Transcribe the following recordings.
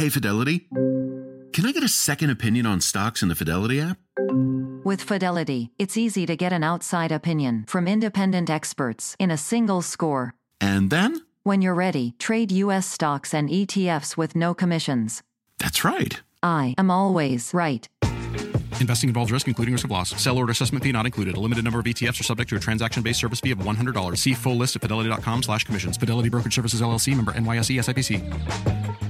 Hey, Fidelity. Can I get a second opinion on stocks in the Fidelity app? With Fidelity, it's easy to get an outside opinion from independent experts in a single score. And then? When you're ready, trade U.S. stocks and ETFs with no commissions. That's right. I am always right. Investing involves risk, including risk of loss. Sell order assessment fee not included. A limited number of ETFs are subject to a transaction-based service fee of $100. See full list at fidelity.com slash commissions. Fidelity Brokerage Services, LLC, member NYSE, SIPC.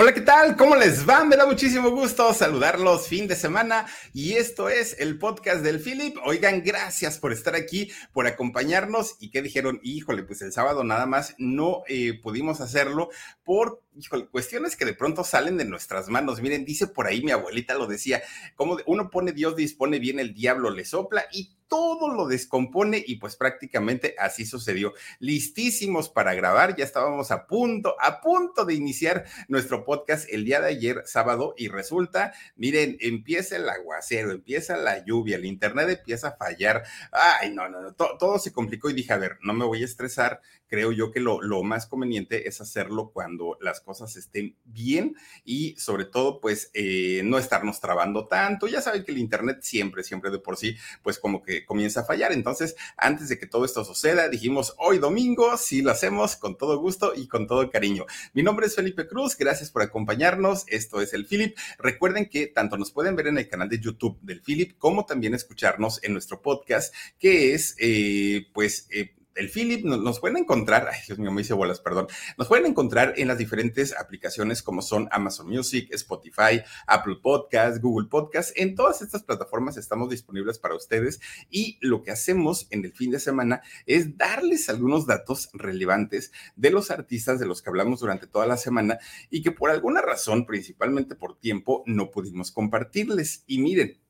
Hola, ¿qué tal? ¿Cómo les va? Me da muchísimo gusto saludarlos fin de semana y esto es el podcast del Philip. Oigan, gracias por estar aquí, por acompañarnos y que dijeron, híjole, pues el sábado nada más no eh, pudimos hacerlo por híjole, cuestiones que de pronto salen de nuestras manos. Miren, dice por ahí mi abuelita lo decía, como uno pone Dios dispone bien, el diablo le sopla y todo lo descompone y pues prácticamente así sucedió. Listísimos para grabar, ya estábamos a punto, a punto de iniciar nuestro podcast el día de ayer, sábado, y resulta, miren, empieza el aguacero, empieza la lluvia, el internet empieza a fallar. Ay, no, no, no, todo se complicó y dije, a ver, no me voy a estresar, creo yo que lo, lo más conveniente es hacerlo cuando las cosas estén bien y sobre todo, pues, eh, no estarnos trabando tanto. Ya saben que el internet siempre, siempre de por sí, pues como que comienza a fallar. Entonces, antes de que todo esto suceda, dijimos, hoy domingo, sí lo hacemos con todo gusto y con todo cariño. Mi nombre es Felipe Cruz, gracias por acompañarnos. Esto es el Philip. Recuerden que tanto nos pueden ver en el canal de YouTube del Philip como también escucharnos en nuestro podcast, que es, eh, pues, eh, el Philip nos, pueden encontrar, ay Dios mío, me hice bolas, perdón, nos pueden encontrar en las diferentes aplicaciones como son Amazon Music, Spotify, Apple Podcast, Google Podcast. En todas estas plataformas estamos disponibles para ustedes y lo que hacemos en el fin de semana es darles algunos datos relevantes de los artistas de los que hablamos durante toda la semana y que por alguna razón, principalmente por tiempo, no pudimos compartirles. Y miren,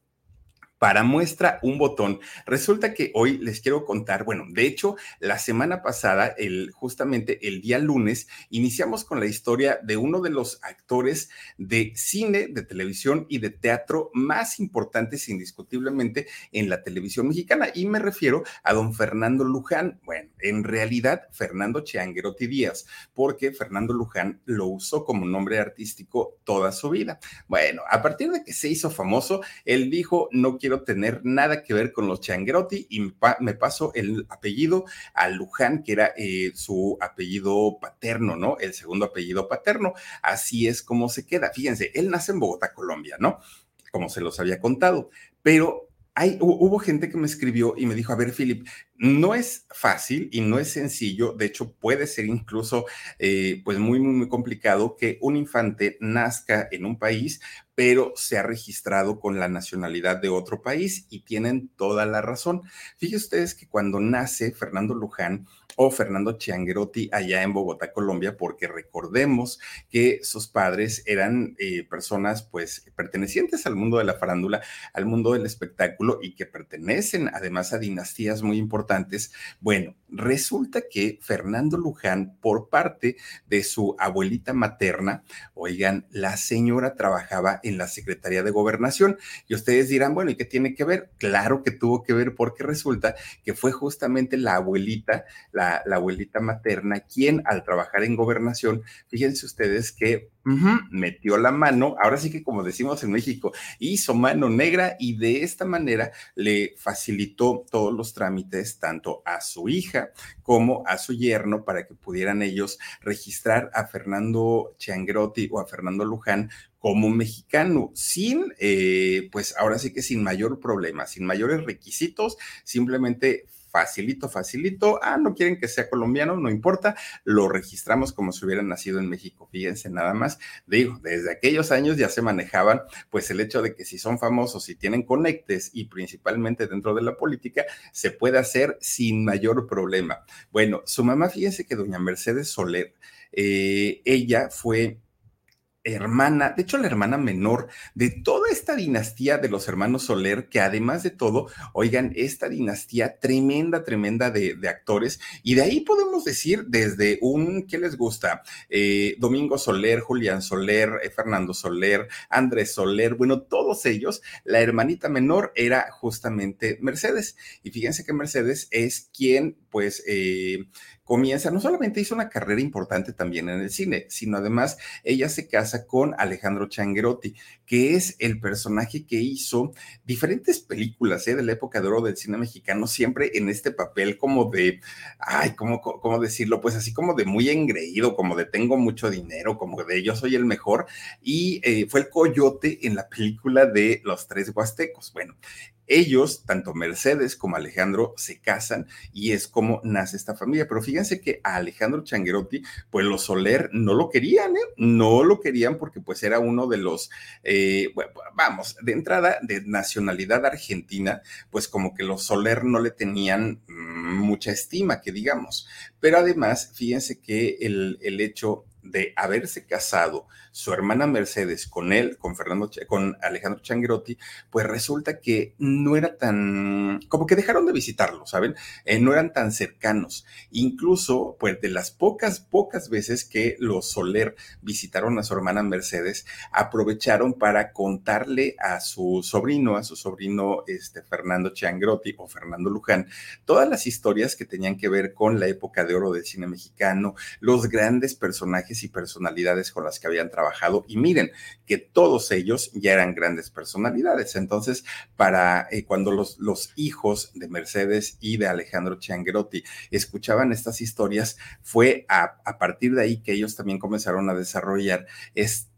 para muestra un botón. Resulta que hoy les quiero contar, bueno, de hecho, la semana pasada, el, justamente el día lunes, iniciamos con la historia de uno de los actores de cine, de televisión y de teatro más importantes indiscutiblemente en la televisión mexicana. Y me refiero a don Fernando Luján. Bueno, en realidad, Fernando Chianguerotti Díaz, porque Fernando Luján lo usó como nombre artístico toda su vida. Bueno, a partir de que se hizo famoso, él dijo, no quiero quiero tener nada que ver con los Changuerotti y me paso el apellido a Luján, que era eh, su apellido paterno, ¿no? El segundo apellido paterno. Así es como se queda. Fíjense, él nace en Bogotá, Colombia, ¿no? Como se los había contado, pero hay, hubo gente que me escribió y me dijo, a ver, Philip, no es fácil y no es sencillo, de hecho puede ser incluso eh, pues muy, muy, complicado que un infante nazca en un país, pero se ha registrado con la nacionalidad de otro país y tienen toda la razón. Fíjense ustedes que cuando nace Fernando Luján o Fernando Chianguerotti allá en Bogotá, Colombia, porque recordemos que sus padres eran eh, personas pues pertenecientes al mundo de la farándula, al mundo del espectáculo y que pertenecen además a dinastías muy importantes. Bueno, resulta que Fernando Luján, por parte de su abuelita materna, oigan, la señora trabajaba en la Secretaría de Gobernación. Y ustedes dirán, bueno, ¿y qué tiene que ver? Claro que tuvo que ver porque resulta que fue justamente la abuelita, la, abuelita materna, quien al trabajar en gobernación, fíjense ustedes que metió la mano, ahora sí que como decimos en México, hizo mano negra y de esta manera le facilitó todos los trámites tanto a su hija como a su yerno para que pudieran ellos registrar a Fernando Chiangrotti o a Fernando Luján como mexicano, sin, eh, pues ahora sí que sin mayor problema, sin mayores requisitos, simplemente facilito, facilito. Ah, no quieren que sea colombiano, no importa, lo registramos como si hubieran nacido en México. Fíjense nada más, digo, desde aquellos años ya se manejaban, pues el hecho de que si son famosos y tienen conectes y principalmente dentro de la política, se puede hacer sin mayor problema. Bueno, su mamá, fíjense que doña Mercedes Soler, eh, ella fue hermana, de hecho la hermana menor de toda esta dinastía de los hermanos Soler, que además de todo, oigan, esta dinastía tremenda, tremenda de, actores, y de ahí podemos decir desde un, ¿qué les gusta? Eh, Domingo Soler, Julián Soler, eh, Fernando Soler, Andrés Soler, bueno, todos ellos, la hermanita menor era justamente Mercedes, y fíjense que Mercedes es quien, pues, eh, comienza, no solamente hizo una carrera importante también en el cine, sino además ella se casa con Alejandro Changuerotti, que es el personaje que hizo diferentes películas ¿eh? de la época de oro del cine mexicano, siempre en este papel como de, ay, ¿cómo, cómo decirlo? Pues así como de muy engreído, como de tengo mucho dinero, como de yo soy el mejor, y eh, fue el coyote en la película de Los Tres Huastecos. Bueno, ellos, tanto Mercedes como Alejandro, se casan y es como nace esta familia. Pero fíjense que a Alejandro Changuerotti, pues los Soler no lo querían, ¿eh? No lo querían porque pues era uno de los, eh, vamos, de entrada de nacionalidad argentina, pues como que los Soler no le tenían mm, mucha estima, que digamos. Pero además, fíjense que el, el hecho de haberse casado su hermana Mercedes con él, con Fernando, con Alejandro Changuerotti, pues resulta que no era tan, como que dejaron de visitarlo, ¿saben? Eh, no eran tan cercanos. Incluso, pues de las pocas, pocas veces que los Soler visitaron a su hermana Mercedes, aprovecharon para contarle a su sobrino, a su sobrino este, Fernando Changuerotti o Fernando Luján, todas las historias que tenían que ver con la época de oro del cine mexicano, los grandes personajes y personalidades con las que habían trabajado y miren que todos ellos ya eran grandes personalidades. Entonces, para eh, cuando los, los hijos de Mercedes y de Alejandro Changuerotti escuchaban estas historias, fue a, a partir de ahí que ellos también comenzaron a desarrollar este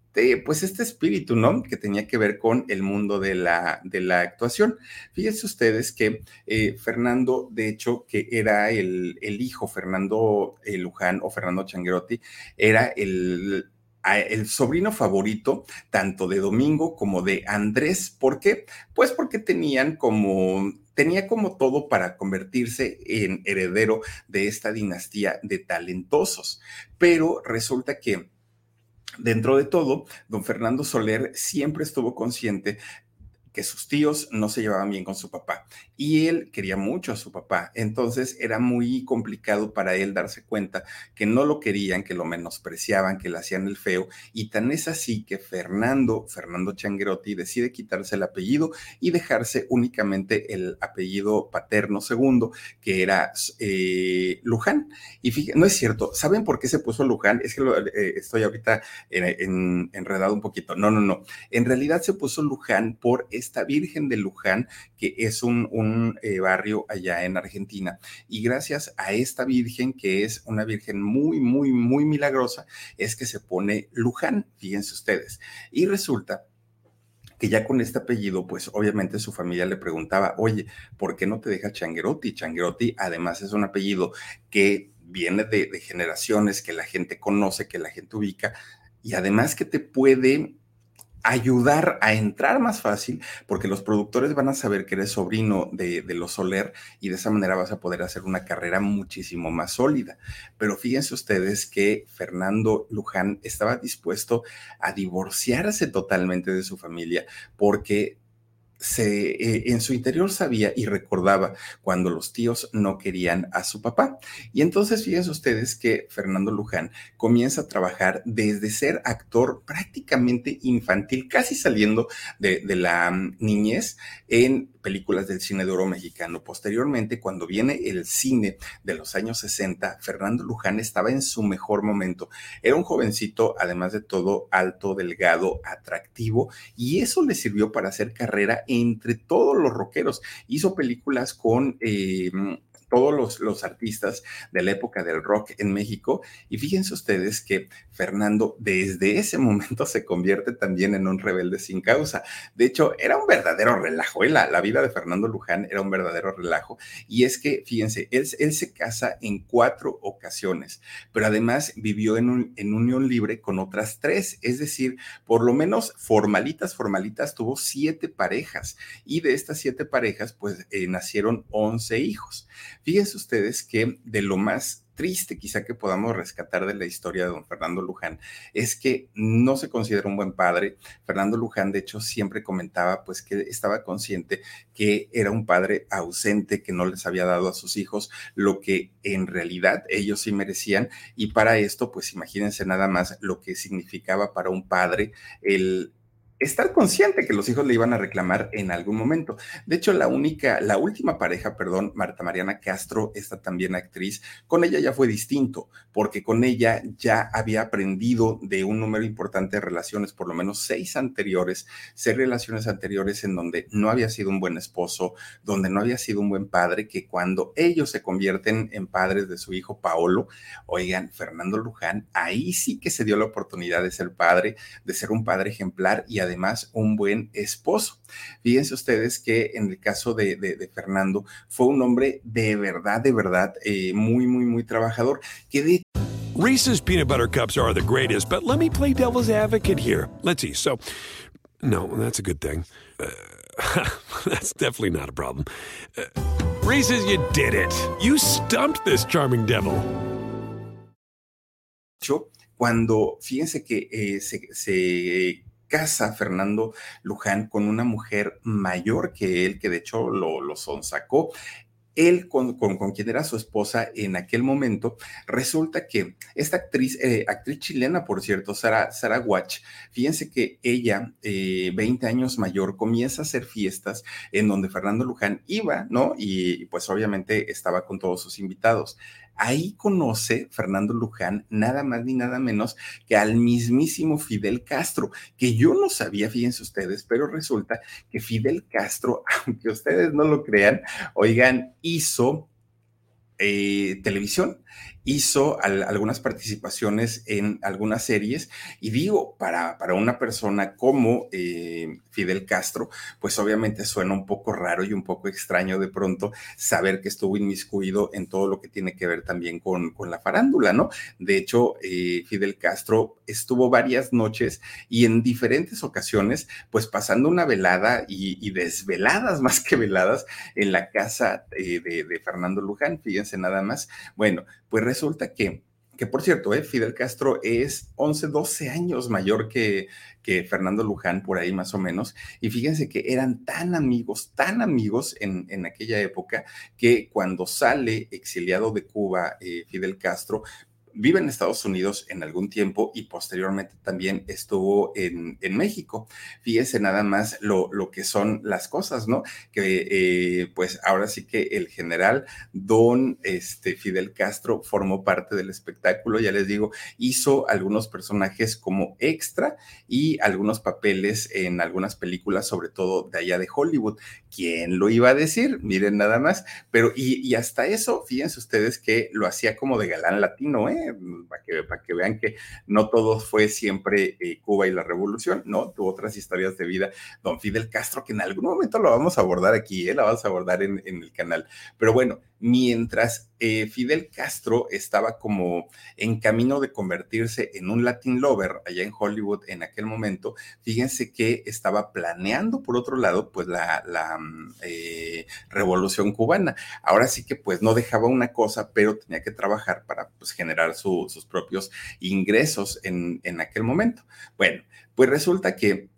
pues este espíritu, ¿no? Que tenía que ver con el mundo de la, de la actuación. Fíjense ustedes que eh, Fernando, de hecho, que era el, el hijo, Fernando eh, Luján o Fernando Changuerotti, era el el sobrino favorito tanto de Domingo como de Andrés. ¿Por qué? Pues porque tenían como tenía como todo para convertirse en heredero de esta dinastía de talentosos. Pero resulta que dentro de todo, don Fernando Soler siempre estuvo consciente que sus tíos no se llevaban bien con su papá y él quería mucho a su papá. Entonces era muy complicado para él darse cuenta que no lo querían, que lo menospreciaban, que le hacían el feo. Y tan es así que Fernando, Fernando Changuerotti, decide quitarse el apellido y dejarse únicamente el apellido paterno segundo, que era eh, Luján. Y fíjense, no es cierto, ¿saben por qué se puso Luján? Es que eh, estoy ahorita enredado un poquito. No, no, no. En realidad se puso Luján por esta Virgen de Luján, que es un eh, barrio allá en Argentina. Y gracias a esta Virgen, que es una Virgen muy, muy, muy milagrosa, es que se pone Luján, fíjense ustedes. Y resulta que ya con este apellido, pues obviamente su familia le preguntaba, oye, ¿por qué no te deja Changuerotti? Changuerotti además es un apellido que viene de generaciones, que la gente conoce, que la gente ubica, y además que te puede ayudar a entrar más fácil, porque los productores van a saber que eres sobrino de, los Soler y de esa manera vas a poder hacer una carrera muchísimo más sólida. Pero fíjense ustedes que Fernando Luján estaba dispuesto a divorciarse totalmente de su familia porque se, eh, en su interior sabía y recordaba cuando los tíos no querían a su papá. Y entonces fíjense ustedes que Fernando Luján comienza a trabajar desde ser actor prácticamente infantil, casi saliendo de, la mm, niñez en películas del cine de oro mexicano. Posteriormente, cuando viene el cine de los años 60, Fernando Luján estaba en su mejor momento. Era un jovencito, además de todo, alto, delgado, atractivo, y eso le sirvió para hacer carrera entre todos los rockeros. Hizo películas con... Eh, todos los, los, artistas de la época del rock en México. Y fíjense ustedes que Fernando desde ese momento se convierte también en un rebelde sin causa. De hecho, era un verdadero relajo. La, la, vida de Fernando Luján era un verdadero relajo. Y es que, fíjense, él, él se casa en cuatro ocasiones, pero además vivió en, un, en unión libre con otras tres. Es decir, por lo menos formalitas, formalitas, tuvo siete parejas. Y de estas siete parejas, pues eh, nacieron once hijos. Fíjense ustedes que de lo más triste quizá que podamos rescatar de la historia de don Fernando Luján es que no se considera un buen padre. Fernando Luján, de hecho, siempre comentaba pues que estaba consciente que era un padre ausente, que no les había dado a sus hijos lo que en realidad ellos sí merecían. Y para esto, pues imagínense nada más lo que significaba para un padre el estar consciente que los hijos le iban a reclamar en algún momento. De hecho, la única, la última pareja, perdón, Marta Mariana Castro, esta también actriz, con ella ya fue distinto, porque con ella ya había aprendido de un número importante de relaciones, por lo menos seis anteriores, seis relaciones anteriores en donde no había sido un buen esposo, donde no había sido un buen padre, que cuando ellos se convierten en padres de su hijo Paolo, oigan, Fernando Luján, ahí sí que se dio la oportunidad de ser padre, de ser un padre ejemplar y además un buen esposo. Fíjense ustedes que en el caso de, de, de Fernando fue un hombre de verdad, de verdad, eh, muy, muy, muy trabajador, que de Reese's peanut butter cups are the greatest, but let me play devil's advocate here. Let's see. So, no, that's a good thing. Uh, that's definitely not a problem. Uh, Reese's, you did it. You stumped this charming devil. Cuando, fíjense que eh, se, se casa Fernando Luján con una mujer mayor que él, que de hecho lo, sonsacó él con, con, con, quien era su esposa en aquel momento, resulta que esta actriz, eh, actriz chilena, por cierto, Sara, Sara Watch, fíjense que ella, eh, 20 años mayor, comienza a hacer fiestas en donde Fernando Luján iba, ¿no? Y pues obviamente estaba con todos sus invitados. Ahí conoce Fernando Luján nada más ni nada menos que al mismísimo Fidel Castro, que yo no sabía, fíjense ustedes, pero resulta que Fidel Castro, aunque ustedes no lo crean, oigan, hizo eh, televisión hizo al, algunas participaciones en algunas series y digo, para, para una persona como eh, Fidel Castro, pues obviamente suena un poco raro y un poco extraño de pronto saber que estuvo inmiscuido en todo lo que tiene que ver también con, con la farándula, ¿no? De hecho, eh, Fidel Castro estuvo varias noches y en diferentes ocasiones, pues pasando una velada y, y desveladas más que veladas en la casa eh, de, de Fernando Luján, fíjense nada más. Bueno, pues resulta que, que por cierto, eh, Fidel Castro es 11, 12 años mayor que, que Fernando Luján, por ahí más o menos, y fíjense que eran tan amigos, tan amigos en, en aquella época, que cuando sale exiliado de Cuba eh, Fidel Castro, vive en Estados Unidos en algún tiempo y posteriormente también estuvo en, en México. Fíjese nada más lo, lo, que son las cosas, ¿no? Que eh, pues ahora sí que el general don este, Fidel Castro formó parte del espectáculo, ya les digo, hizo algunos personajes como extra y algunos papeles en algunas películas, sobre todo de allá de Hollywood. ¿Quién lo iba a decir? Miren nada más. Pero y, y hasta eso, fíjense ustedes que lo hacía como de galán latino, ¿eh? Para que, para que, vean que no todo fue siempre eh, Cuba y la revolución, ¿no? Tuvo otras historias de vida. Don Fidel Castro, que en algún momento lo vamos a abordar aquí, ¿eh? La vamos a abordar en, en el canal. Pero bueno, mientras eh, Fidel Castro estaba como en camino de convertirse en un Latin lover allá en Hollywood en aquel momento, fíjense que estaba planeando, por otro lado, pues la, la eh, revolución cubana. Ahora sí que pues no dejaba una cosa, pero tenía que trabajar para pues, generar su, sus propios ingresos en, en aquel momento. Bueno, pues resulta que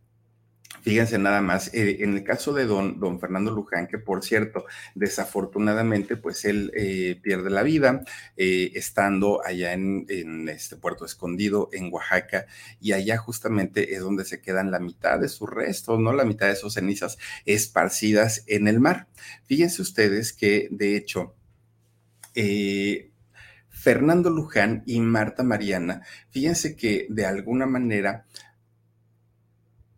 Fíjense nada más, eh, en el caso de don, don, Fernando Luján, que por cierto, desafortunadamente, pues él eh, pierde la vida eh, estando allá en, en, este puerto escondido en Oaxaca, y allá justamente es donde se quedan la mitad de sus restos, ¿no? La mitad de sus cenizas esparcidas en el mar. Fíjense ustedes que, de hecho, Fernando Luján y Marta Mariana, fíjense que de alguna manera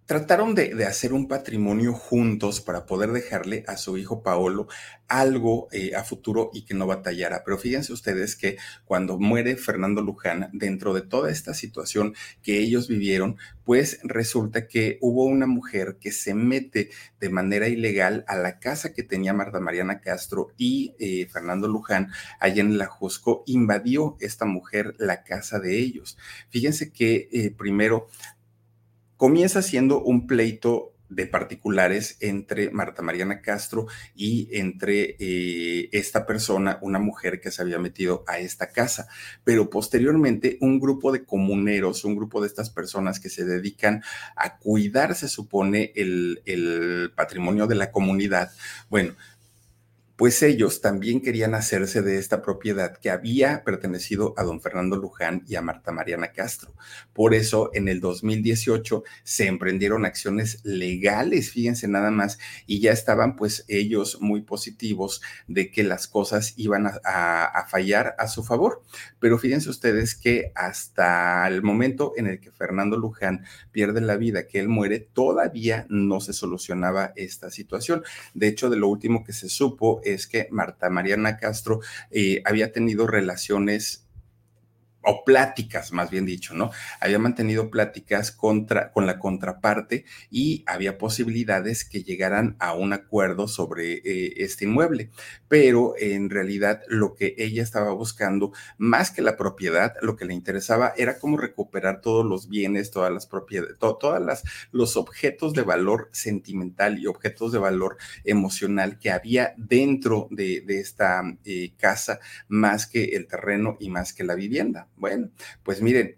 trataron de, de, hacer un patrimonio juntos para poder dejarle a su hijo Paolo algo eh, a futuro y que no batallara. Pero fíjense ustedes que cuando muere Fernando Luján, dentro de toda esta situación que ellos vivieron, pues resulta que hubo una mujer que se mete de manera ilegal a la casa que tenía Marta Mariana Castro y eh, Fernando Luján allá en la Jusco, invadió esta mujer la casa de ellos. Fíjense que eh, primero comienza siendo un pleito de particulares entre Marta Mariana Castro y entre eh, esta persona, una mujer que se había metido a esta casa. Pero posteriormente un grupo de comuneros, un grupo de estas personas que se dedican a cuidar, se supone, el, el patrimonio de la comunidad, bueno, pues ellos también querían hacerse de esta propiedad que había pertenecido a don Fernando Luján y a Marta Mariana Castro. Por eso en el 2018 se emprendieron acciones legales, fíjense nada más, y ya estaban pues ellos muy positivos de que las cosas iban a, fallar a su favor. Pero fíjense ustedes que hasta el momento en el que Fernando Luján pierde la vida, que él muere, todavía no se solucionaba esta situación. De hecho, de lo último que se supo es que Marta Mariana Castro eh, había tenido relaciones o pláticas, más bien dicho, ¿no? Había mantenido pláticas contra, con la contraparte y había posibilidades que llegaran a un acuerdo sobre eh, este inmueble. Pero en realidad lo que ella estaba buscando, más que la propiedad, lo que le interesaba era cómo recuperar todos los bienes, todas las propiedades, todas las los objetos de valor sentimental y objetos de valor emocional que había dentro de, esta eh, casa, más que el terreno y más que la vivienda. Bueno, pues miren,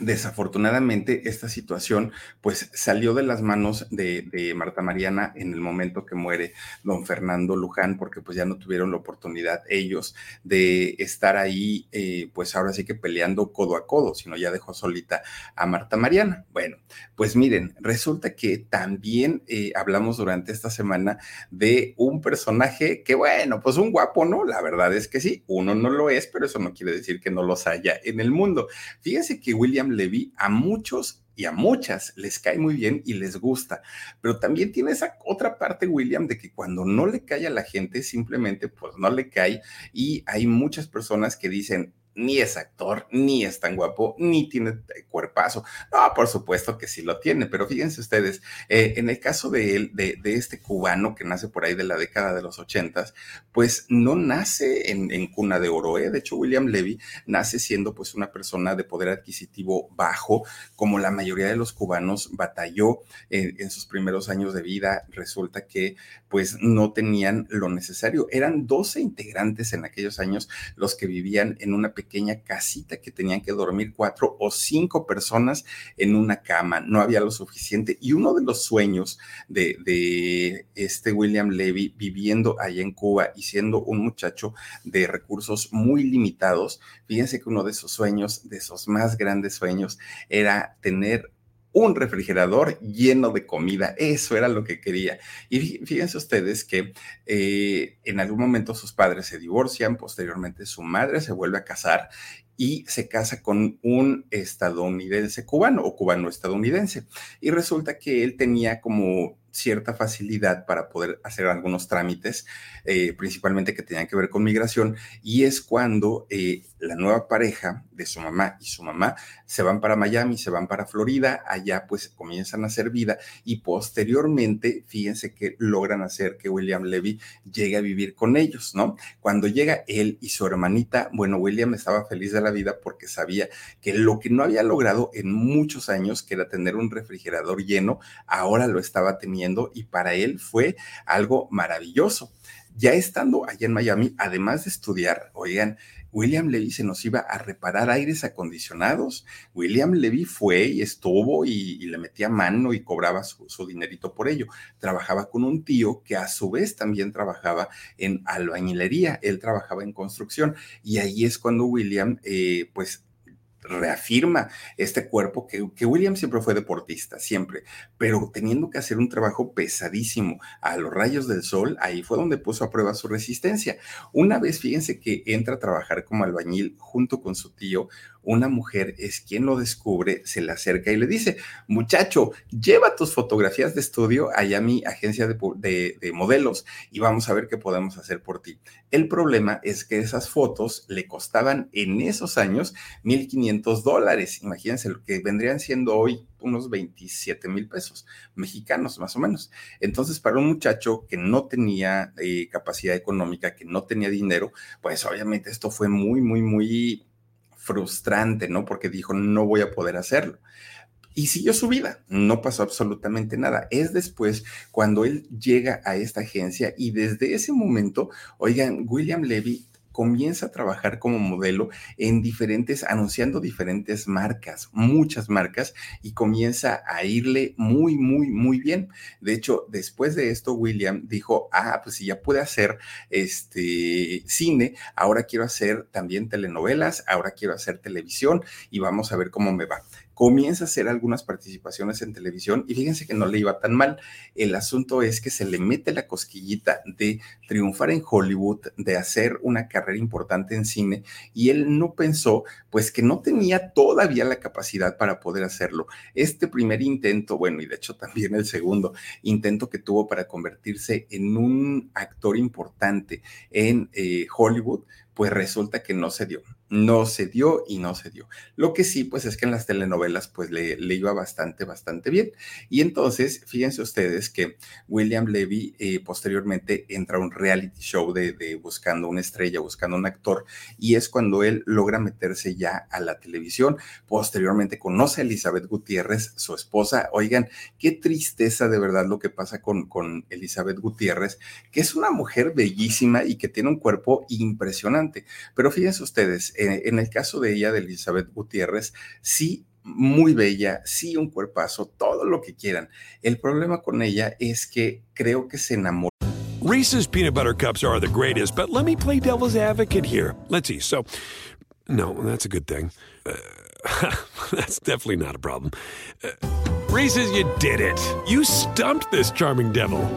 Desafortunadamente, esta situación pues salió de las manos de, Marta Mariana en el momento que muere don Fernando Luján, porque pues ya no tuvieron la oportunidad ellos de estar ahí, eh, pues ahora sí que peleando codo a codo, sino ya dejó solita a Marta Mariana. Bueno, pues miren, resulta que también eh, hablamos durante esta semana de un personaje que bueno, pues un guapo, ¿no? La verdad es que sí, uno no lo es, pero eso no quiere decir que no los haya en el mundo. Fíjense que William Levy a muchos y a muchas les cae muy bien y les gusta, pero también tiene esa otra parte, William, de que cuando no le cae a la gente, simplemente pues no le cae. Y hay muchas personas que dicen, ni es actor, ni es tan guapo, ni tiene cuerpazo. No, por supuesto que sí lo tiene, pero fíjense ustedes, eh, en el caso de él, de, este cubano que nace por ahí de la década de los ochentas, pues no nace en, cuna de oro. ¿eh? De hecho, William Levy nace siendo pues una persona de poder adquisitivo bajo, como la mayoría de los cubanos batalló eh, en sus primeros años de vida. Resulta que pues no tenían lo necesario. Eran 12 integrantes en aquellos años los que vivían en una pequeña casita que tenían que dormir cuatro o cinco personas en una cama. No había lo suficiente. Y uno de los sueños de, este William Levy viviendo allá en Cuba y siendo un muchacho de recursos muy limitados, fíjense que uno de esos sueños, de esos más grandes sueños, era tener un refrigerador lleno de comida. Eso era lo que quería. Y fíjense ustedes que eh, en algún momento sus padres se divorcian, posteriormente su madre se vuelve a casar y se casa con un estadounidense cubano o cubano estadounidense. Y resulta que él tenía como cierta facilidad para poder hacer algunos trámites, eh, principalmente que tenían que ver con migración, y es cuando eh, la nueva pareja de su mamá y su mamá se van para Miami, se van para Florida, allá pues comienzan a hacer vida y posteriormente, fíjense que logran hacer que William Levy llegue a vivir con ellos, ¿no? Cuando llega él y su hermanita, bueno, William estaba feliz de la vida porque sabía que lo que no había logrado en muchos años, que era tener un refrigerador lleno, ahora lo estaba teniendo y para él fue algo maravilloso. Ya estando allá en Miami, además de estudiar, oigan, William Levy se nos iba a reparar aires acondicionados. William Levy fue y estuvo y, le metía mano y cobraba su, dinerito por ello. Trabajaba con un tío que a su vez también trabajaba en albañilería. Él trabajaba en construcción y ahí es cuando William, eh, pues reafirma este cuerpo que, que, William siempre fue deportista, siempre, pero teniendo que hacer un trabajo pesadísimo a los rayos del sol, ahí fue donde puso a prueba su resistencia. Una vez, fíjense que entra a trabajar como albañil junto con su tío, una mujer es quien lo descubre, se le acerca y le dice, muchacho, lleva tus fotografías de estudio allá a mi agencia de, modelos y vamos a ver qué podemos hacer por ti. El problema es que esas fotos le costaban en esos años 1.500 dólares. Imagínense lo que vendrían siendo hoy unos 27 mil pesos mexicanos, más o menos. Entonces, para un muchacho que no tenía eh, capacidad económica, que no tenía dinero, pues obviamente esto fue muy, muy, muy frustrante, ¿no? Porque dijo, no voy a poder hacerlo. y siguió su vida, no pasó absolutamente nada. Es después cuando él llega a esta agencia y desde ese momento, oigan, William Levy comienza a trabajar como modelo en diferentes, anunciando diferentes marcas, muchas marcas, y comienza a irle muy, muy, muy bien. De hecho, después de esto, William dijo, ah, pues si ya puede hacer este cine, ahora quiero hacer también telenovelas, ahora quiero hacer televisión y vamos a ver cómo me va comienza a hacer algunas participaciones en televisión y fíjense que no le iba tan mal. El asunto es que se le mete la cosquillita de triunfar en Hollywood, de hacer una carrera importante en cine y él no pensó pues que no tenía todavía la capacidad para poder hacerlo. Este primer intento, bueno, y de hecho también el segundo intento que tuvo para convertirse en un actor importante en eh, Hollywood, pues resulta que no se dio no se dio y no se dio. Lo que sí, pues es que en las telenovelas, pues le, iba bastante, bastante bien. Y entonces, fíjense ustedes que William Levy eh, posteriormente entra a un reality show de, buscando una estrella, buscando un actor, y es cuando él logra meterse ya a la televisión. Posteriormente conoce a Elizabeth Gutiérrez, su esposa. Oigan, qué tristeza de verdad lo que pasa con, con Elizabeth Gutiérrez, que es una mujer bellísima y que tiene un cuerpo impresionante. Pero fíjense ustedes, en el caso de ella, de Elizabeth Gutiérrez, sí muy bella, sí un cuerpazo, todo lo que quieran. El problema con ella es que creo que se enamoró. Reese's peanut butter cups are the greatest, but let me play devil's advocate here. Let's see. So, no, that's a good thing. Uh, that's definitely not a problem. Uh, Reese's, you did it. You stumped this charming devil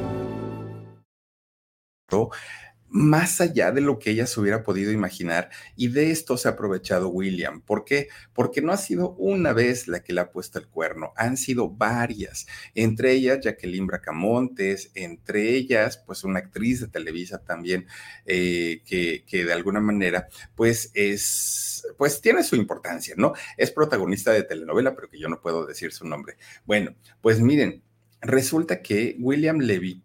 más allá de lo que ella se hubiera podido imaginar y de esto se ha aprovechado William. ¿Por qué? Porque no ha sido una vez la que le ha puesto el cuerno, han sido varias, entre ellas Jacqueline Bracamontes, entre ellas pues una actriz de Televisa también eh, que, que de alguna manera pues es, pues tiene su importancia, ¿no? Es protagonista de telenovela, pero que yo no puedo decir su nombre. Bueno, pues miren, resulta que William Levy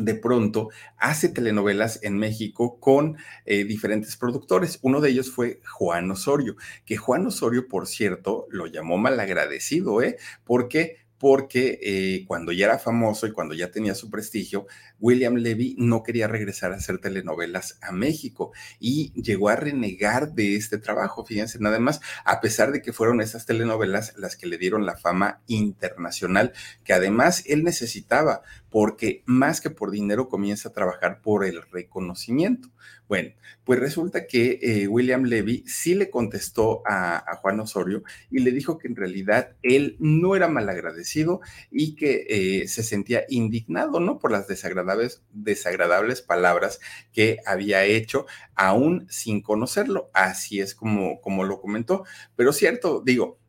de pronto hace telenovelas en México con eh, diferentes productores. Uno de ellos fue Juan Osorio, que Juan Osorio, por cierto, lo llamó malagradecido, ¿eh? Porque porque eh, cuando ya era famoso y cuando ya tenía su prestigio, William Levy no quería regresar a hacer telenovelas a México y llegó a renegar de este trabajo, fíjense nada más, a pesar de que fueron esas telenovelas las que le dieron la fama internacional, que además él necesitaba, porque más que por dinero comienza a trabajar por el reconocimiento. Bueno, pues resulta que eh, William Levy sí le contestó a, Juan Osorio y le dijo que en realidad él no era malagradecido y que eh, se sentía indignado, ¿no? Por las desagradables, desagradables palabras que había hecho, aún sin conocerlo. Así es como, como lo comentó. Pero cierto, digo,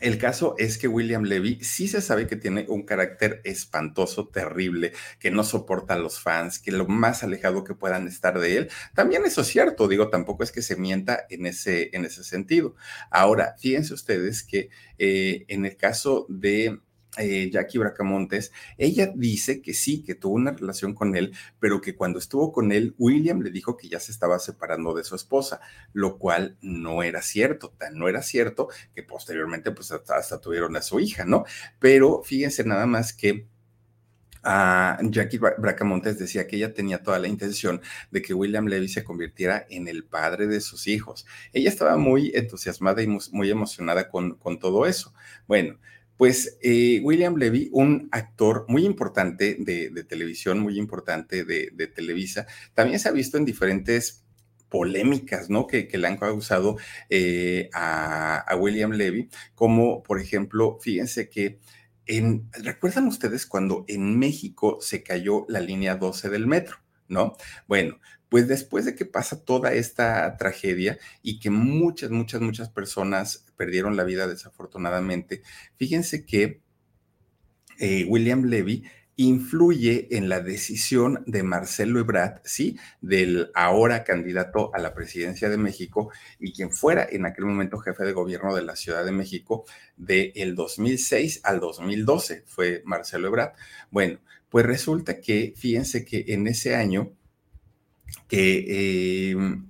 el caso es que William Levy sí se sabe que tiene un carácter espantoso, terrible, que no soporta a los fans, que lo más alejado que puedan estar de él. También eso es cierto, digo, tampoco es que se mienta en ese, en ese sentido. Ahora, fíjense ustedes que eh, en el caso de eh, Jackie Bracamontes, ella dice que sí, que tuvo una relación con él, pero que cuando estuvo con él, William le dijo que ya se estaba separando de su esposa, lo cual no era cierto, tan no era cierto que posteriormente pues hasta, tuvieron a su hija, ¿no? Pero fíjense nada más que a Jackie Bracamontes decía que ella tenía toda la intención de que William Levy se convirtiera en el padre de sus hijos. Ella estaba muy entusiasmada y muy emocionada con todo eso. Bueno, pues eh, William Levy, un actor muy importante de, televisión, muy importante de, Televisa, también se ha visto en diferentes polémicas, ¿no? Que, le han causado eh, a, William Levy, como por ejemplo, fíjense que en, ¿recuerdan ustedes cuando en México se cayó la línea 12 del metro? ¿No? Bueno, pues después de que pasa toda esta tragedia y que muchas, muchas, muchas personas perdieron la vida desafortunadamente, fíjense que eh, William Levy influye en la decisión de Marcelo Ebrard, sí, del ahora candidato a la presidencia de México y quien fuera en aquel momento jefe de gobierno de la Ciudad de México del el 2006 al 2012, fue Marcelo Ebrard. Bueno, pues resulta que, fíjense que en ese año que em,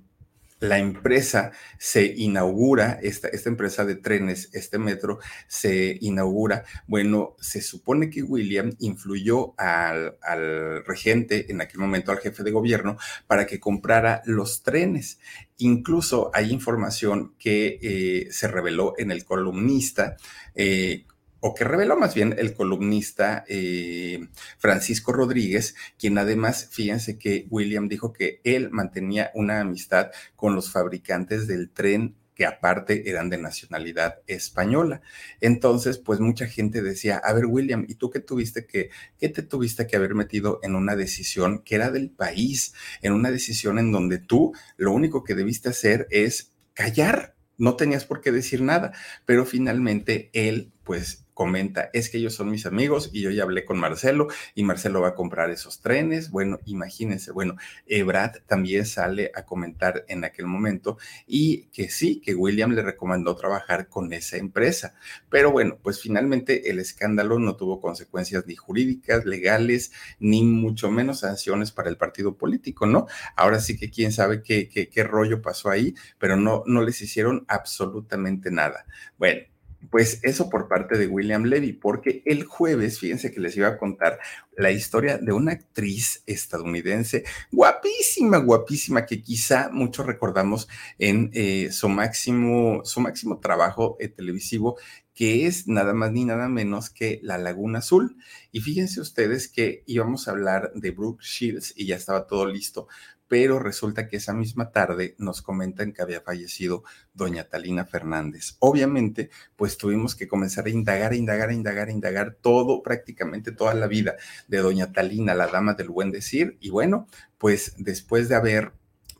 la empresa se inaugura, esta, esta, empresa de trenes, este metro, se inaugura. Bueno, se supone que William influyó al, al, regente, en aquel momento al jefe de gobierno, para que comprara los trenes. Incluso hay información que eh, se reveló en el columnista. Eh, o que reveló más bien el columnista eh, Francisco Rodríguez, quien además, fíjense que William dijo que él mantenía una amistad con los fabricantes del tren que aparte eran de nacionalidad española. Entonces, pues mucha gente decía, a ver, William, ¿y tú qué tuviste que, qué te tuviste que haber metido en una decisión que era del país, en una decisión en donde tú lo único que debiste hacer es callar? No tenías por qué decir nada, pero finalmente él, pues comenta, es que ellos son mis amigos y yo ya hablé con Marcelo y Marcelo va a comprar esos trenes. Bueno, imagínense, bueno, Ebrad también sale a comentar en aquel momento y que sí, que William le recomendó trabajar con esa empresa. Pero bueno, pues finalmente el escándalo no tuvo consecuencias ni jurídicas, legales, ni mucho menos sanciones para el partido político, ¿no? Ahora sí que quién sabe qué, qué, qué rollo pasó ahí, pero no, no les hicieron absolutamente nada. Bueno, pues eso por parte de William Levy, porque el jueves, fíjense que les iba a contar la historia de una actriz estadounidense guapísima, guapísima, que quizá muchos recordamos en eh, su, máximo, su máximo trabajo eh, televisivo, que es nada más ni nada menos que La Laguna Azul. Y fíjense ustedes que íbamos a hablar de Brooke Shields y ya estaba todo listo, pero resulta que esa misma tarde nos comentan que había fallecido doña Talina Fernández. Obviamente, pues tuvimos que comenzar a indagar, a indagar, a indagar, a indagar todo, prácticamente toda la vida de doña Talina, la dama del buen decir. Y bueno, pues después de haber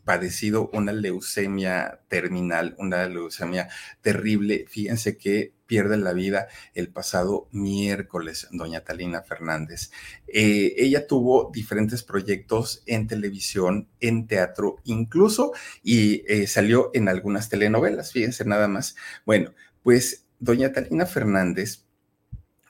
padecido una leucemia terminal, una leucemia terrible. Fíjense que pierde la vida el pasado miércoles, doña Talina Fernández. Eh, ella tuvo diferentes proyectos en televisión, en teatro, incluso, y eh, salió en algunas telenovelas, fíjense nada más. Bueno, pues doña Talina Fernández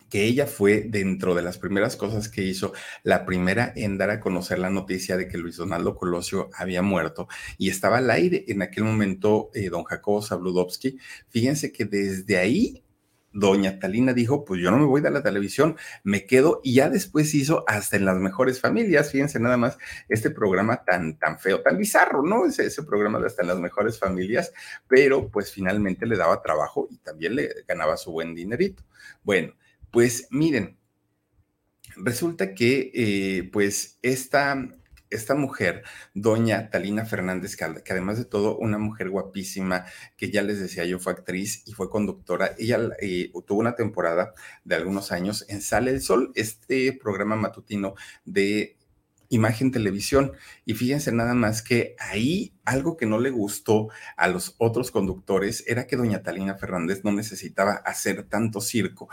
que ella fue dentro de las primeras cosas que hizo, la primera en dar a conocer la noticia de que Luis Donaldo Colosio había muerto y estaba al aire en aquel momento eh, don Jacobo Zabludovsky. Fíjense que desde ahí doña Talina dijo, pues yo no me voy de la televisión, me quedo y ya después hizo hasta en las mejores familias, fíjense nada más este programa tan, tan feo, tan bizarro, ¿no? Ese, ese programa de hasta en las mejores familias, pero pues finalmente le daba trabajo y también le ganaba su buen dinerito. Bueno, pues miren, resulta que eh, pues esta, esta mujer, doña Talina Fernández, que, además de todo, una mujer guapísima, que ya les decía yo, fue actriz y fue conductora. Ella eh, tuvo una temporada de algunos años en Sale el Sol, este programa matutino de Imagen Televisión. Y fíjense nada más que ahí algo que no le gustó a los otros conductores era que doña Talina Fernández no necesitaba hacer tanto circo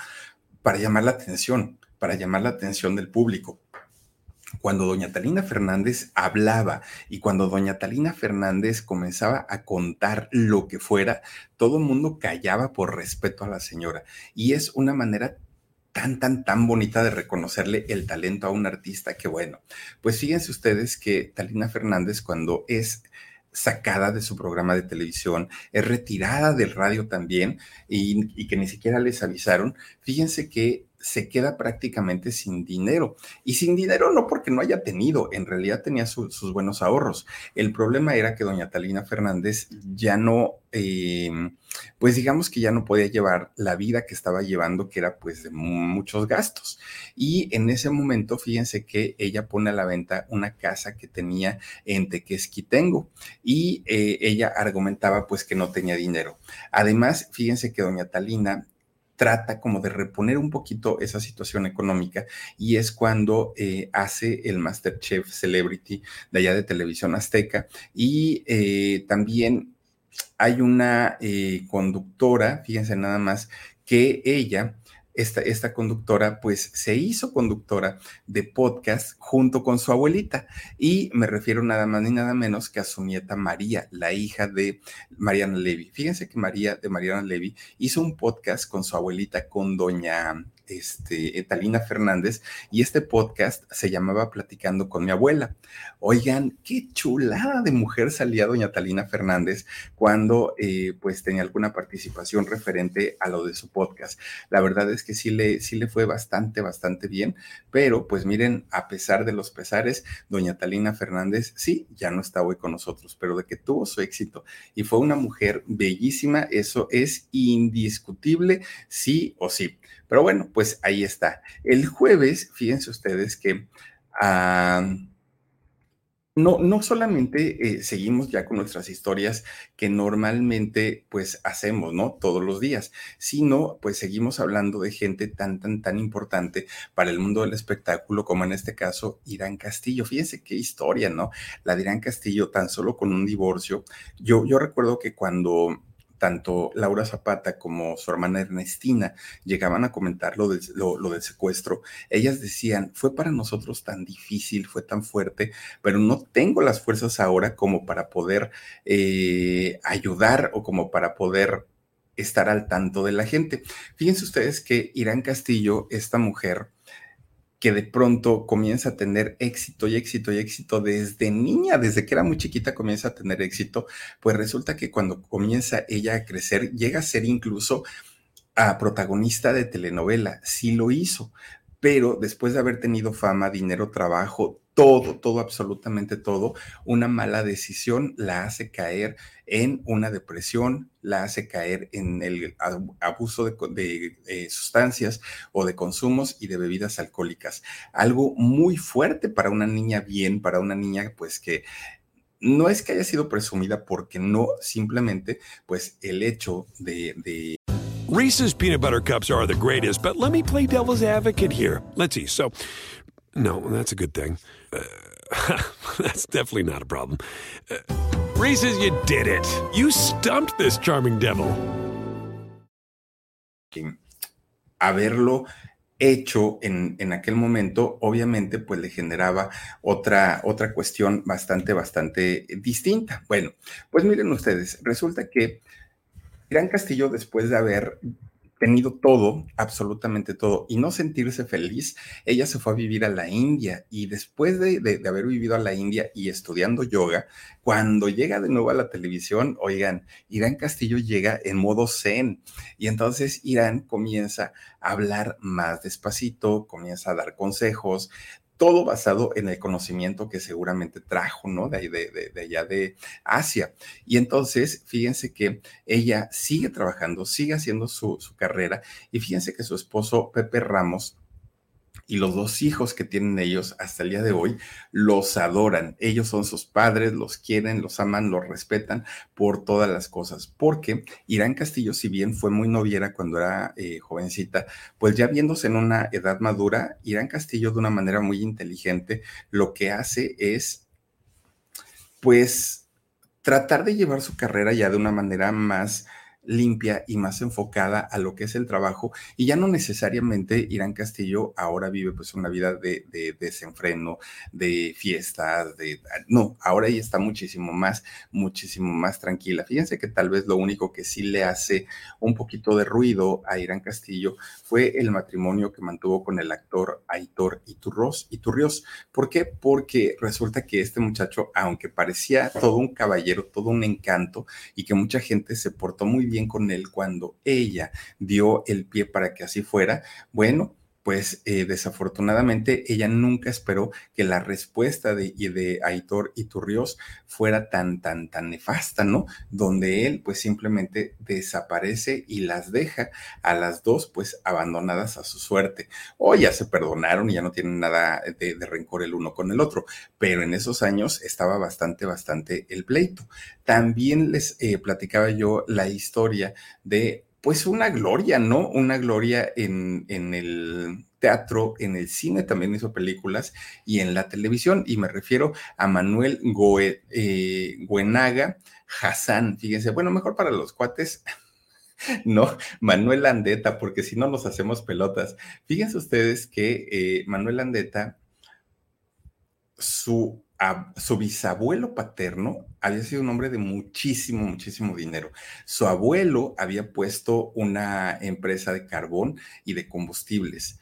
para llamar la atención, para llamar la atención del público. Cuando doña Talina Fernández hablaba y cuando doña Talina Fernández comenzaba a contar lo que fuera, todo el mundo callaba por respeto a la señora. Y es una manera tan, tan, tan bonita de reconocerle el talento a un artista que bueno, pues fíjense ustedes que Talina Fernández cuando es sacada de su programa de televisión, es retirada del radio también y, que ni siquiera les avisaron. Fíjense que se queda prácticamente sin dinero. Y sin dinero no porque no haya tenido, en realidad tenía sus buenos ahorros. El problema era que doña Talina Fernández ya no, em, pues digamos que ya no podía llevar la vida que estaba llevando, que era pues de muchos gastos. Y en ese momento, fíjense que ella pone a la venta una casa que tenía en Tequesquitengo y eh, ella argumentaba pues que no tenía dinero. Además, fíjense que doña Talina trata como de reponer un poquito esa situación económica y es cuando eh, hace el Masterchef Celebrity de allá de Televisión Azteca y eh, también hay una eh, conductora, fíjense nada más, que ella esta, conductora pues se hizo conductora de podcast junto con su abuelita y me refiero nada más ni nada menos que a su nieta María, la hija de Mariana Levy. Fíjense que María de Mariana Levy hizo un podcast con su abuelita, con doña este, Talina Fernández, y este podcast se llamaba Platicando con mi abuela. Oigan, qué chulada de mujer salía doña Talina Fernández cuando eh, pues tenía alguna participación referente a lo de su podcast. La verdad es que sí le, sí le fue bastante, bastante bien, pero pues miren, a pesar de los pesares, doña Talina Fernández sí, ya no está hoy con nosotros, pero de que tuvo su éxito y fue una mujer bellísima, eso es indiscutible, sí o sí. Pero bueno, pues ahí está. El jueves, fíjense ustedes que... Ah, no, no solamente eh, seguimos ya con nuestras historias que normalmente pues hacemos, ¿no? Todos los días, sino pues seguimos hablando de gente tan, tan, tan importante para el mundo del espectáculo como en este caso Irán Castillo. Fíjense qué historia, ¿no? La de Irán Castillo tan solo con un divorcio. Yo, yo recuerdo que cuando tanto Laura Zapata como su hermana Ernestina llegaban a comentar lo, del secuestro, ellas decían, fue para nosotros tan difícil, fue tan fuerte, pero no tengo las fuerzas ahora como para poder eh, ayudar o como para poder estar al tanto de la gente. Fíjense ustedes que Irán Castillo, esta mujer, que de pronto comienza a tener éxito y éxito y éxito desde niña, desde que era muy chiquita comienza a tener éxito, pues resulta que cuando comienza ella a crecer, llega a ser incluso a protagonista de telenovela, sí lo hizo, pero después de haber tenido fama, dinero, trabajo, todo, todo, absolutamente todo, una mala decisión la hace caer en una depresión, la hace caer en el abuso de, eh, sustancias o de consumos y de bebidas alcohólicas. Algo muy fuerte para una niña bien, para una niña pues que no es que haya sido presumida porque no, simplemente pues el hecho de... de Reese's peanut butter cups are the greatest, but let me play devil's advocate here. Let's see. So, no, that's a good thing. Uh, that's definitely not a problem. Uh, Reese's, you did it. You stumped this charming devil. Haberlo hecho en, en, aquel momento, obviamente, pues le generaba otra, otra cuestión bastante, bastante distinta. Bueno, pues miren ustedes, resulta que Gran Castillo, después de haber tenido todo, absolutamente todo, y no sentirse feliz, ella se fue a vivir a la India. Y después de, de, haber vivido a la India y estudiando yoga, cuando llega de nuevo a la televisión, oigan, Irán Castillo llega en modo zen. Y entonces Irán comienza a hablar más despacito, comienza a dar consejos, todo basado en el conocimiento que seguramente trajo, ¿no? De, de, de, allá de Asia. Y entonces, fíjense que ella sigue trabajando, sigue haciendo su, su carrera y fíjense que su esposo Pepe Ramos y los dos hijos que tienen ellos hasta el día de hoy los adoran. Ellos son sus padres, los quieren, los aman, los respetan por todas las cosas. Porque Irán Castillo, si bien fue muy noviera cuando era eh, jovencita, pues ya viéndose en una edad madura, Irán Castillo de una manera muy inteligente lo que hace es, pues, tratar de llevar su carrera ya de una manera más limpia y más enfocada a lo que es el trabajo y ya no necesariamente Irán Castillo ahora vive pues una vida de, desenfreno, de fiestas, de no, ahora ella está muchísimo más, muchísimo más tranquila. Fíjense que tal vez lo único que sí le hace un poquito de ruido a Irán Castillo fue el matrimonio que mantuvo con el actor Aitor Iturros, Iturrios. ¿Por qué? Porque resulta que este muchacho, aunque parecía todo un caballero, todo un encanto y que mucha gente se portó muy bien con él cuando ella dio el pie para que así fuera, bueno, pues eh, desafortunadamente ella nunca esperó que la respuesta de, de Aitor Iturrios fuera tan, tan, tan nefasta, ¿no? Donde él pues simplemente desaparece y las deja a las dos pues abandonadas a su suerte. O ya se perdonaron y ya no tienen nada de, rencor el uno con el otro, pero en esos años estaba bastante, bastante el pleito. También les eh, platicaba yo la historia de pues una gloria, ¿no? Una gloria en, en, el teatro, en el cine también hizo películas y en la televisión. Y me refiero a Manuel Goe, eh, Guenaga Hassan. Fíjense, bueno, mejor para los cuates. No, Manuel Andeta, porque si no nos hacemos pelotas. Fíjense ustedes que eh, Manuel Andeta, su su bisabuelo paterno había sido un hombre de muchísimo, muchísimo dinero. Su abuelo había puesto una empresa de carbón y de combustibles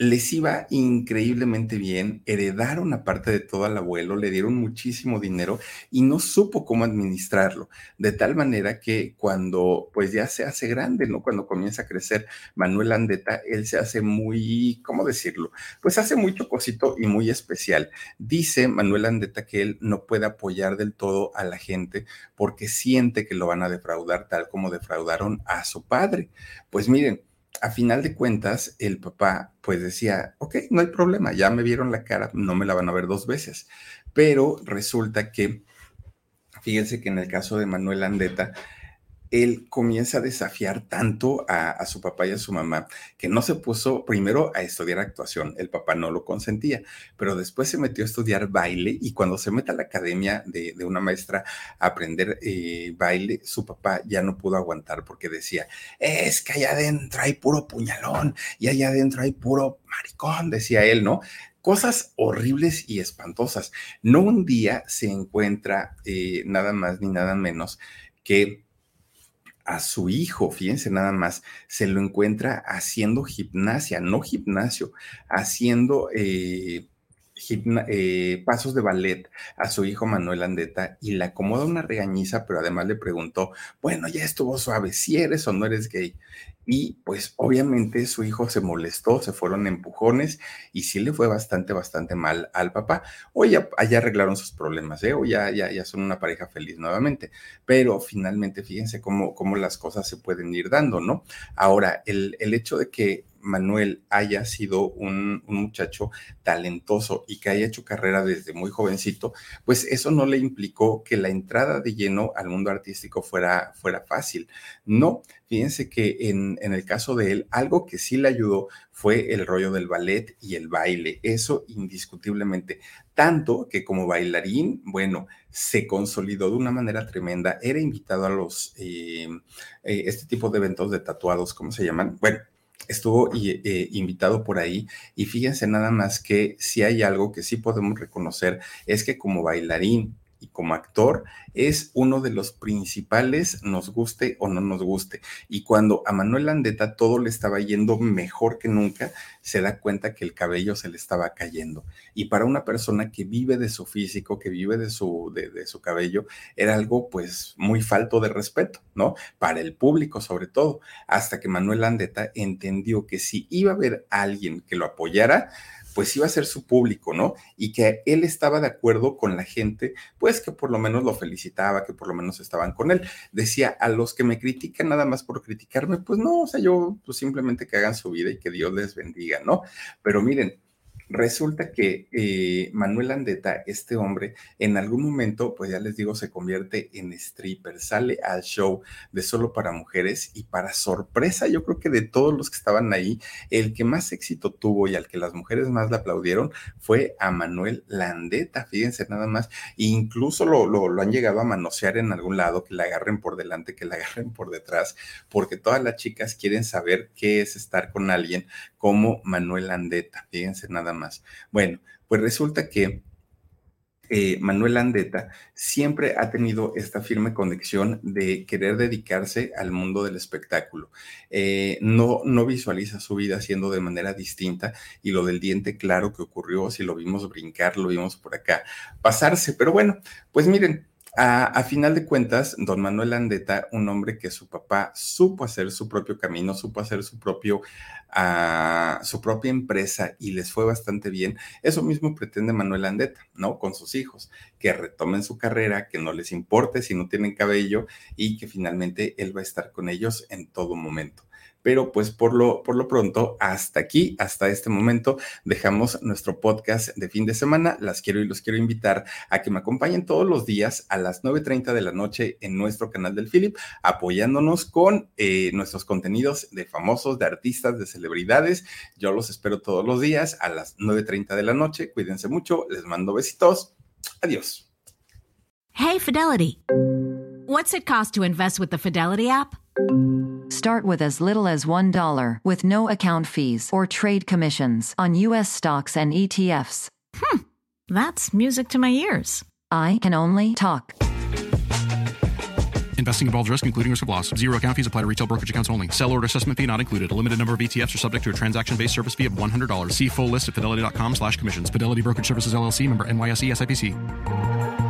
les iba increíblemente bien, heredaron aparte de todo al abuelo, le dieron muchísimo dinero y no supo cómo administrarlo, de tal manera que cuando pues ya se hace grande, ¿no? Cuando comienza a crecer Manuel Andeta, él se hace muy, ¿cómo decirlo? Pues hace muy chocosito y muy especial. Dice Manuel Andeta que él no puede apoyar del todo a la gente porque siente que lo van a defraudar tal como defraudaron a su padre. Pues miren, a final de cuentas, el papá pues decía, ok, no hay problema, ya me vieron la cara, no me la van a ver dos veces. Pero resulta que, fíjense que en el caso de Manuel Andeta, él comienza a desafiar tanto a, su papá y a su mamá que no se puso primero a estudiar actuación, el papá no lo consentía, pero después se metió a estudiar baile y cuando se mete a la academia de, una maestra a aprender eh, baile, su papá ya no pudo aguantar porque decía, es que allá adentro hay puro puñalón y allá adentro hay puro maricón, decía él, ¿no? cosas horribles y espantosas. No un día se encuentra eh, nada más ni nada menos que a su hijo, fíjense nada más, se lo encuentra haciendo gimnasia, no gimnasio, haciendo eh, eh, pasos de ballet a su hijo Manuel Andeta y le acomoda una regañiza, pero además le preguntó, bueno, ya estuvo suave, si eres o no eres gay. Y pues obviamente su hijo se molestó, se fueron empujones y sí le fue bastante, bastante mal al papá. Hoy ya, arreglaron sus problemas, ¿eh? Hoy ya, ya, ya son una pareja feliz nuevamente. Pero finalmente fíjense cómo, cómo las cosas se pueden ir dando, ¿no? Ahora, el, el hecho de que Manuel haya sido un, muchacho talentoso y que haya hecho carrera desde muy jovencito, pues eso no le implicó que la entrada de lleno al mundo artístico fuera, fuera fácil. No, fíjense que en, en el caso de él, algo que sí le ayudó fue el rollo del ballet y el baile, eso indiscutiblemente, tanto que como bailarín, bueno, se consolidó de una manera tremenda, era invitado a los, eh, eh, este tipo de eventos de tatuados, ¿cómo se llaman? Bueno, estuvo eh, invitado por ahí. Y fíjense nada más que si hay algo que sí podemos reconocer es que como bailarín y como actor es uno de los principales, nos guste o no nos guste. Y cuando a Manuel Landeta todo le estaba yendo mejor que nunca, se da cuenta que el cabello se le estaba cayendo. Y para una persona que vive de su físico, que vive de su, de, su cabello, era algo pues muy falto de respeto, ¿no? Para el público sobre todo, hasta que Manuel Landeta entendió que si iba a haber alguien que lo apoyara, pues iba a ser su público, ¿no? Y que él estaba de acuerdo con la gente, pues que por lo menos lo felicitaba, que por lo menos estaban con él. Decía, a los que me critican nada más por criticarme, pues no, o sea, yo pues simplemente que hagan su vida y que Dios les bendiga, ¿no? Pero miren, Resulta que eh, Manuel Andeta, este hombre, en algún momento, pues ya les digo, se convierte en stripper, sale al show de solo para mujeres y para sorpresa, yo creo que de todos los que estaban ahí, el que más éxito tuvo y al que las mujeres más le aplaudieron fue a Manuel Landeta, fíjense nada más, incluso lo, lo, lo han llegado a manosear en algún lado, que la agarren por delante, que la agarren por detrás, porque todas las chicas quieren saber qué es estar con alguien como Manuel Landeta, fíjense nada más más. Bueno, pues resulta que eh, Manuel Andeta siempre ha tenido esta firme conexión de querer dedicarse al mundo del espectáculo. Eh, no, no visualiza su vida siendo de manera distinta y lo del diente claro que ocurrió, si lo vimos brincar, lo vimos por acá pasarse. Pero bueno, pues miren, a, final de cuentas, don Manuel Andeta, un hombre que su papá supo hacer su propio camino, supo hacer su propio, ah, su propia empresa y les fue bastante bien. Eso mismo pretende Manuel Andeta, ¿no? Con sus hijos, que retomen su carrera, que no les importe si no tienen cabello y que finalmente él va a estar con ellos en todo momento. Pero pues por lo, por lo pronto, hasta aquí, hasta este momento, dejamos nuestro podcast de fin de semana. Las quiero y los quiero invitar a que me acompañen todos los días a las 9.30 de la noche en nuestro canal del Philip, apoyándonos con eh, nuestros contenidos de famosos, de artistas, de celebridades. Yo los espero todos los días a las 9.30 de la noche. Cuídense mucho, les mando besitos. Adiós. Hey, Fidelity. What's it cost to invest with the Fidelity app? Start with as little as $1 with no account fees or trade commissions on U.S. stocks and ETFs. Hmm. That's music to my ears. I can only talk. Investing involves risk, including risk of loss. Zero account fees apply to retail brokerage accounts only. Sell order assessment fee not included. A limited number of ETFs are subject to a transaction-based service fee of $100. See full list at fidelity.com slash commissions. Fidelity Brokerage Services LLC, member NYSE SIPC.